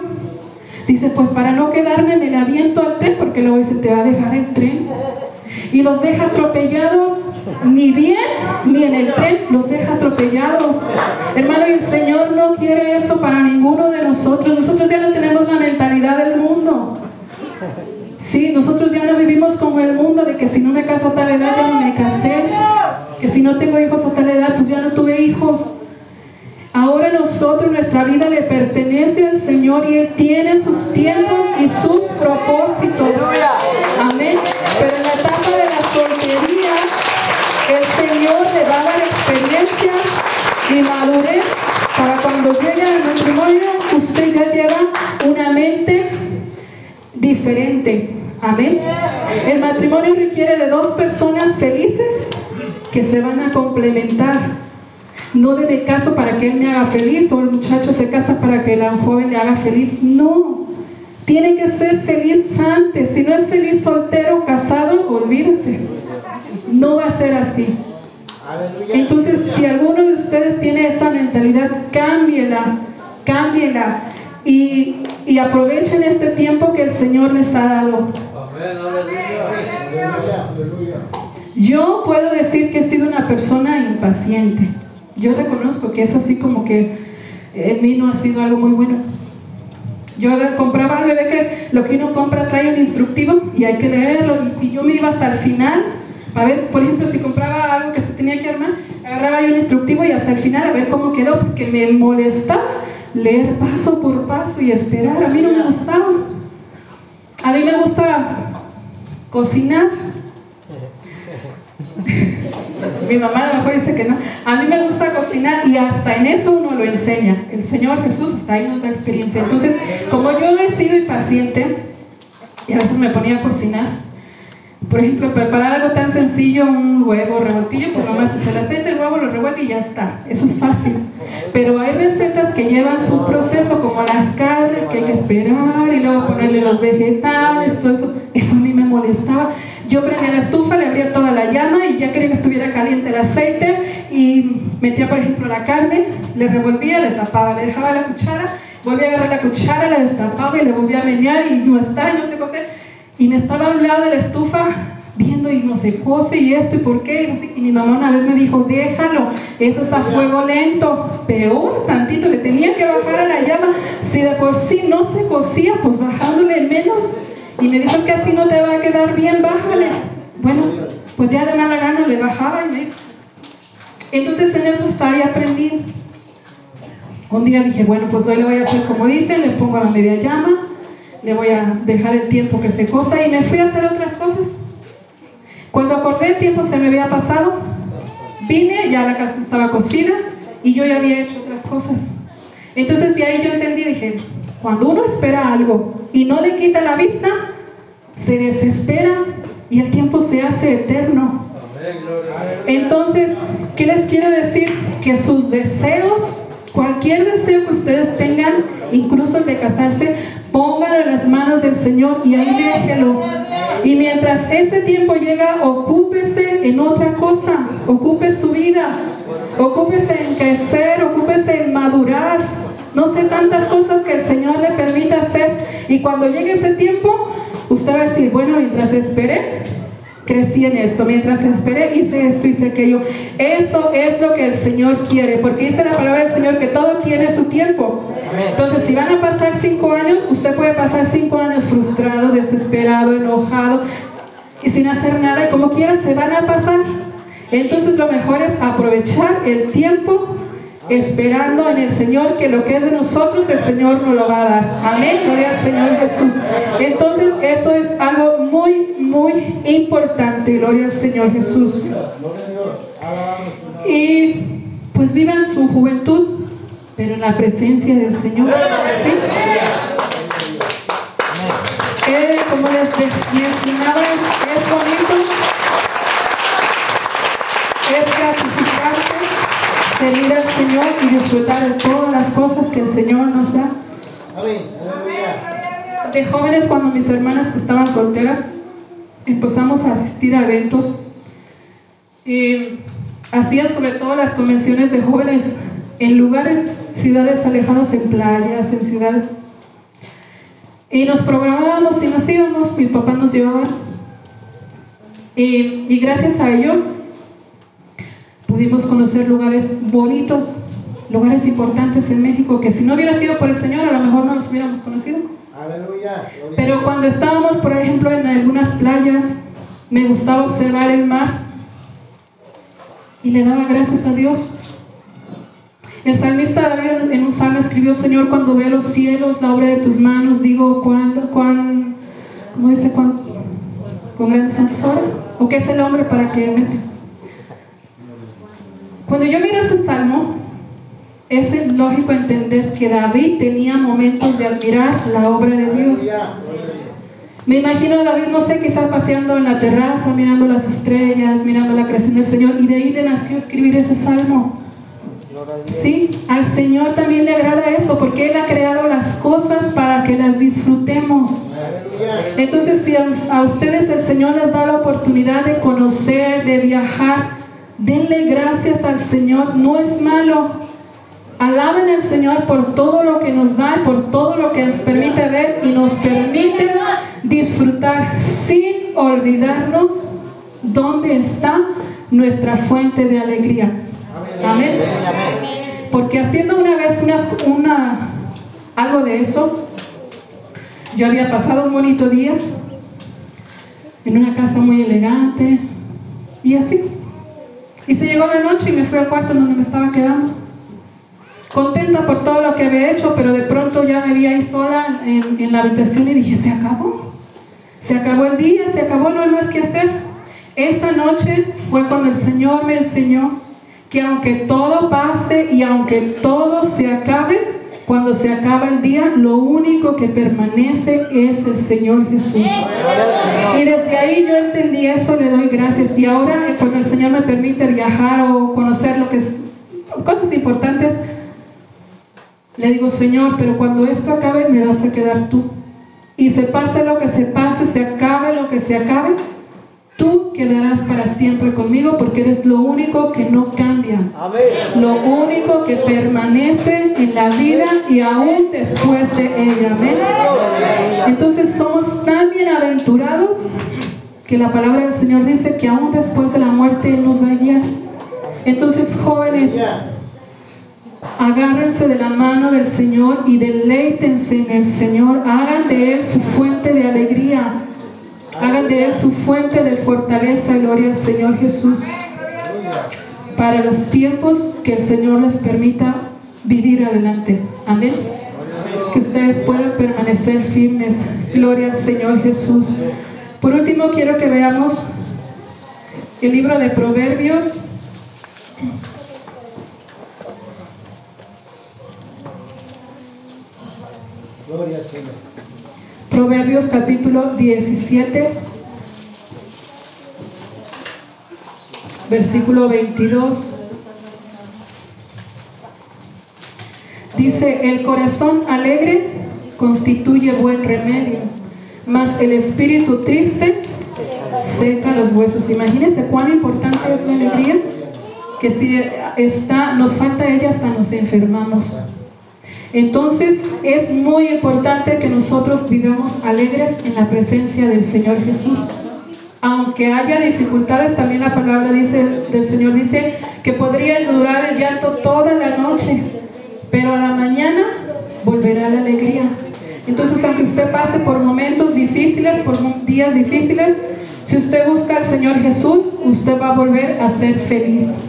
dicen, pues para no quedarme me la aviento al tren, porque luego se te va a dejar el tren. Y los deja atropellados, ni bien ni en el tren, los deja atropellados. Hermano, el Señor no quiere eso para ninguno de nosotros. Nosotros ya no tenemos la mentalidad del mundo. Sí, nosotros ya no vivimos como el mundo de que si no me caso a tal edad ya no me casé, que si no tengo hijos a tal edad pues ya no tuve hijos. Ahora nosotros, nuestra vida le pertenece al Señor y Él tiene sus tiempos y sus propósitos. Amén. Pero en la etapa de la soltería, el Señor le va a dar experiencias y madurez para cuando llegue al matrimonio, usted ya lleva una mente diferente. Amén. El matrimonio requiere de dos personas felices que se van a complementar no debe caso para que él me haga feliz o el muchacho se casa para que la joven le haga feliz. No, tiene que ser feliz antes. Si no es feliz soltero, casado, olvídese. No va a ser así. Entonces, si alguno de ustedes tiene esa mentalidad, cámbiela, cámbiela y, y aprovechen este tiempo que el Señor les ha dado. Yo puedo decir que he sido una persona impaciente yo reconozco que es así como que en mí no ha sido algo muy bueno. Yo compraba algo ve que lo que uno compra trae un instructivo y hay que leerlo y, yo me iba hasta el final a ver, por ejemplo, si compraba algo que se tenía que armar, agarraba yo un instructivo y hasta el final a ver cómo quedó, porque me molestaba leer paso por paso y esperar. A mí no me gustaba. A mí me gusta cocinar. Mi mamá a lo mejor dice que no. A mí me gusta cocinar y hasta en eso uno lo enseña. El Señor Jesús está ahí nos da experiencia. Entonces, como yo he sido impaciente y a veces me ponía a cocinar, por ejemplo, preparar algo tan sencillo, un huevo revoltillo, pues nomás echa el aceite, el huevo lo revuelve y ya está. Eso es fácil. Pero hay recetas que llevan su proceso, como las carnes, que hay que esperar y luego ponerle los vegetales, todo eso. Eso a mí me molestaba. Yo prendía la estufa, le abría toda la llama y ya quería que estuviera caliente el aceite y metía, por ejemplo, la carne, le revolvía, le tapaba, le dejaba la cuchara, volvía a agarrar la cuchara, la destapaba y le volvía a menear y no está, no sé qué Y me estaba a un lado de la estufa viendo y no se cose y esto y por qué. Y, mi mamá una vez me dijo, déjalo, eso es a fuego lento. Peor, tantito, le tenía que bajar a la llama. Si de por sí no se cocía, pues bajándole menos y me dijo, es que así no te va a quedar bien, bájale. Bueno, pues ya de mala gana le bajaba y me... Entonces en eso hasta ahí aprendí. Un día dije, bueno, pues hoy le voy a hacer como dicen, le pongo a la media llama, le voy a dejar el tiempo que se cosa y me fui a hacer otras cosas. Cuando acordé el tiempo se me había pasado, vine, ya la casa estaba cocida y yo ya había hecho otras cosas. Entonces de ahí yo entendí, dije, cuando uno espera algo y no le quita la vista, se desespera y el tiempo se hace eterno. Entonces, ¿qué les quiero decir? Que sus deseos, cualquier deseo que ustedes tengan, incluso el de casarse, pónganlo en las manos del Señor y ahí déjelo. Y mientras ese tiempo llega, ocúpese en otra cosa, ocupe su vida, ocúpese en crecer, ocúpese en madurar no sé tantas cosas que el Señor le permite hacer. Y cuando llegue ese tiempo, usted va a decir, bueno, mientras esperé, crecí en esto. Mientras esperé, hice esto, hice aquello. Eso es lo que el Señor quiere. Porque dice la palabra del Señor que todo tiene su tiempo. Entonces, si van a pasar cinco años, usted puede pasar cinco años frustrado, desesperado, enojado y sin hacer nada. Y como quiera, se van a pasar. Entonces, lo mejor es aprovechar el tiempo esperando en el Señor que lo que es de nosotros el Señor nos lo va a dar. Amén, gloria al Señor Jesús. Entonces eso es algo muy, muy importante, gloria al Señor Jesús. Y pues vivan su juventud, pero en la presencia del Señor. ¿Sí? Como les mencionaba, es bonito, es servir al Señor y disfrutar de todas las cosas que el Señor nos da. De jóvenes, cuando mis hermanas que estaban solteras, empezamos a asistir a eventos. Y hacían sobre todo las convenciones de jóvenes en lugares, ciudades alejadas, en playas, en ciudades. Y nos programábamos y nos íbamos, mi papá nos llevaba. Y, y gracias a ello pudimos conocer lugares bonitos, lugares importantes en México, que si no hubiera sido por el Señor, a lo mejor no los hubiéramos conocido.
Aleluya.
Pero cuando estábamos, por ejemplo, en algunas playas, me gustaba observar el mar y le daba gracias a Dios. El salmista David en un salmo escribió, Señor, cuando veo los cielos, la obra de tus manos, digo, ¿cuándo, cuán, ¿cómo dice? ¿Cuán, ¿Con grandes son tus obras? ¿O qué es el hombre para que. Cuando yo miro ese salmo, es lógico entender que David tenía momentos de admirar la obra de Dios. Me imagino a David, no sé, quizás paseando en la terraza, mirando las estrellas, mirando la creación del Señor, y de ahí le nació escribir ese salmo. Sí, al Señor también le agrada eso, porque Él ha creado las cosas para que las disfrutemos. Entonces, si a ustedes el Señor les da la oportunidad de conocer, de viajar, denle gracias al Señor, no es malo. Alaben al Señor por todo lo que nos da, por todo lo que nos permite ver y nos permite disfrutar sin olvidarnos dónde está nuestra fuente de alegría. Amén. Porque haciendo una vez una, una- algo de eso, yo había pasado un bonito día en una casa muy elegante y así. Y se llegó la noche y me fui al cuarto donde me estaba quedando. Contenta por todo lo que había hecho, pero de pronto ya me vi ahí sola en, en la habitación y dije, se acabó. Se acabó el día, se acabó, no hay más que hacer. Esa noche fue cuando el Señor me enseñó que aunque todo pase y aunque todo se acabe, cuando se acaba el día, lo único que permanece es el Señor Jesús. Y desde ahí yo entendí eso, le doy gracias. Y ahora, eh, cuando el Señor me permite viajar o conocer lo que es, cosas importantes, le digo, Señor, pero cuando esto acabe, me vas a quedar tú. Y se pase lo que se pase, se acabe lo que se acabe, tú quedarás para siempre conmigo porque eres lo único que no cambia.
Amén.
Lo único que permanece en la vida y aún después de ella. Amén. Entonces somos tan bienaventurados que la palabra del Señor dice que aún después de la muerte Él nos va a guiar. Entonces jóvenes, agárrense de la mano del Señor y deleítense en el Señor. Hagan de Él su fuente de alegría. Hagan de Él su fuente de fortaleza. Gloria al Señor Jesús. Para los tiempos que el Señor les permita vivir adelante. Amén. Que ustedes puedan permanecer firmes. Gloria al Señor Jesús. Por último, quiero que veamos el libro de Proverbios.
Gloria al Señor.
Proverbios capítulo 17, versículo 22. Dice, el corazón alegre constituye buen remedio, mas el espíritu triste seca los huesos. Imagínense cuán importante es la alegría, que si está, nos falta ella hasta nos enfermamos. Entonces es muy importante que nosotros vivamos alegres en la presencia del Señor Jesús. Aunque haya dificultades, también la palabra dice, del Señor dice que podría durar el llanto toda la noche, pero a la mañana volverá la alegría. Entonces, aunque usted pase por momentos difíciles, por días difíciles, si usted busca al Señor Jesús, usted va a volver a ser feliz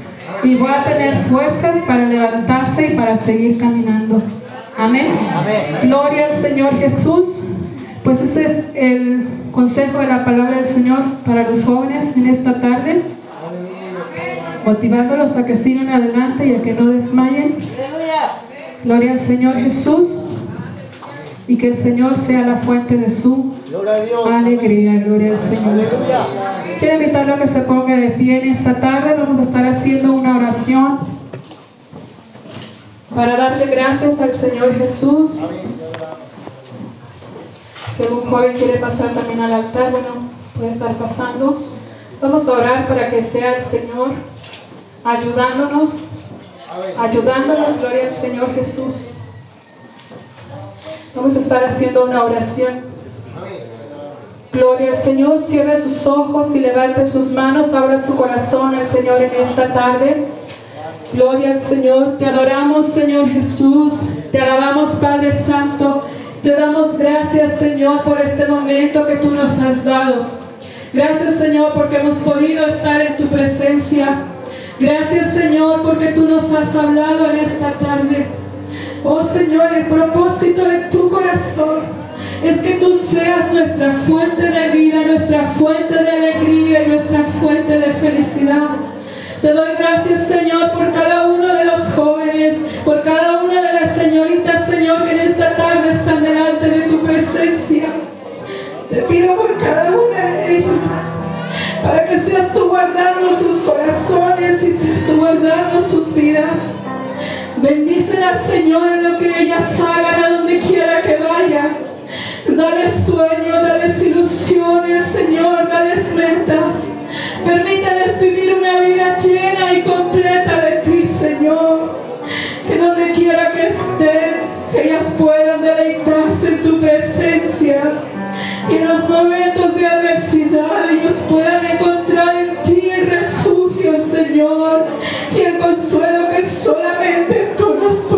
y va a tener fuerzas para levantarse y para seguir caminando. Amén.
Amén.
Gloria al Señor Jesús. Pues ese es el consejo de la palabra del Señor para los jóvenes en esta tarde, motivándolos a que sigan adelante y a que no desmayen. Gloria al Señor Jesús y que el Señor sea la fuente de su alegría. Gloria al Señor. Quiero invitarlo a que se ponga de pie en esta tarde. Vamos a estar haciendo una oración para darle gracias al Señor Jesús. Si algún joven quiere pasar también al altar, bueno, puede estar pasando. Vamos a orar para que sea el Señor ayudándonos, ayudándonos, gloria al Señor Jesús. Vamos a estar haciendo una oración. Gloria al Señor, cierre sus ojos y levante sus manos, abra su corazón al Señor en esta tarde. Gloria al Señor, te adoramos Señor Jesús, te alabamos Padre Santo, te damos gracias Señor por este momento que tú nos has dado. Gracias Señor porque hemos podido estar en tu presencia. Gracias Señor porque tú nos has hablado en esta tarde. Oh Señor, el propósito de tu corazón es que tú seas nuestra fuente de vida, nuestra fuente de alegría y nuestra fuente de felicidad. Te doy gracias, Señor, por cada uno de los jóvenes, por cada una de las señoritas, Señor, que en esta tarde están delante de tu presencia. Te pido por cada una de ellas, para que seas tú guardando sus corazones y seas tú guardando sus vidas. Bendícela, Señor, en lo que ellas hagan, a donde quiera que vayan. Dale sueño, dale ilusiones, Señor, dale metas. Permítales vivir una vida llena y completa de ti, Señor. Que donde quiera que estén, ellas puedan deleitarse en tu presencia. Y en los momentos de adversidad ellos puedan encontrar en ti el refugio, Señor. Y el consuelo que solamente tú nos puedes